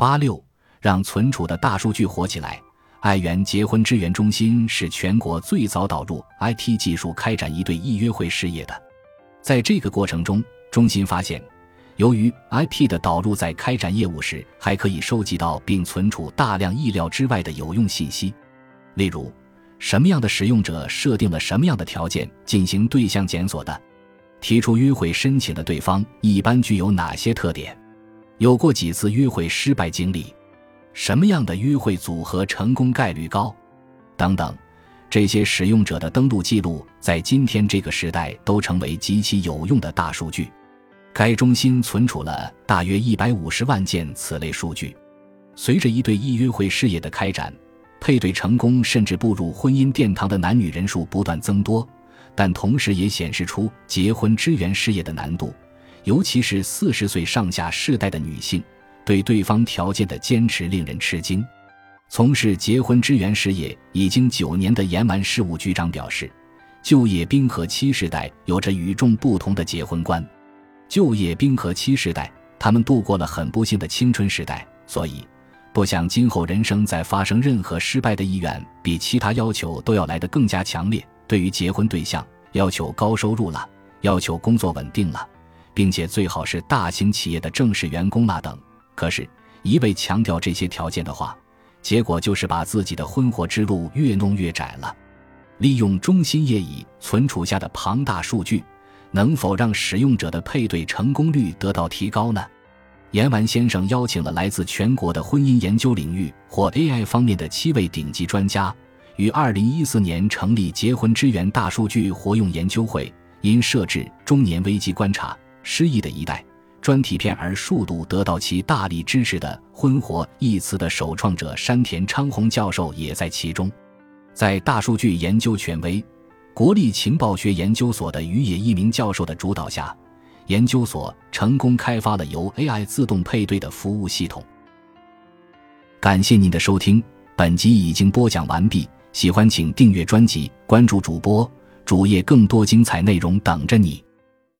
八六，让存储的大数据火起来。爱媛结婚支援中心是全国最早导入 IT 技术开展一对一约会事业的。在这个过程中，中心发现，由于 IP 的导入，在开展业务时还可以收集到并存储大量意料之外的有用信息，例如什么样的使用者设定了什么样的条件进行对象检索的，提出约会申请的对方一般具有哪些特点，有过几次约会失败经历。什么样的约会组合成功概率高？等等，这些使用者的登录记录在今天这个时代都成为极其有用的大数据。该中心存储了大约一百五十万件此类数据。随着一对一约会事业的开展，配对成功甚至步入婚姻殿堂的男女人数不断增多，但同时也显示出结婚支援事业的难度，尤其是四十岁上下世代的女性。对对方条件的坚持令人吃惊。从事结婚支援事业已经九年的盐丸事务局长表示，就业冰河期时代有着与众不同的结婚观。就业冰河期时代，他们度过了很不幸的青春时代，所以不想今后人生再发生任何失败的意愿，比其他要求都要来得更加强烈。对于结婚对象，要求高收入了，要求工作稳定了，并且最好是大型企业的正式员工那等。可是，一味强调这些条件的话，结果就是把自己的婚活之路越弄越窄了。利用中心业已存储下的庞大数据，能否让使用者的配对成功率得到提高呢？阎丸先生邀请了来自全国的婚姻研究领域或 AI 方面的七位顶级专家，于二零一四年成立结婚支援大数据活用研究会，因设置中年危机观察、失意的一代。专题片而数度得到其大力支持的“婚活”一词的首创者山田昌宏教授也在其中。在大数据研究权威、国立情报学研究所的于野一鸣教授的主导下，研究所成功开发了由 AI 自动配对的服务系统。感谢您的收听，本集已经播讲完毕。喜欢请订阅专辑，关注主播主页，更多精彩内容等着你。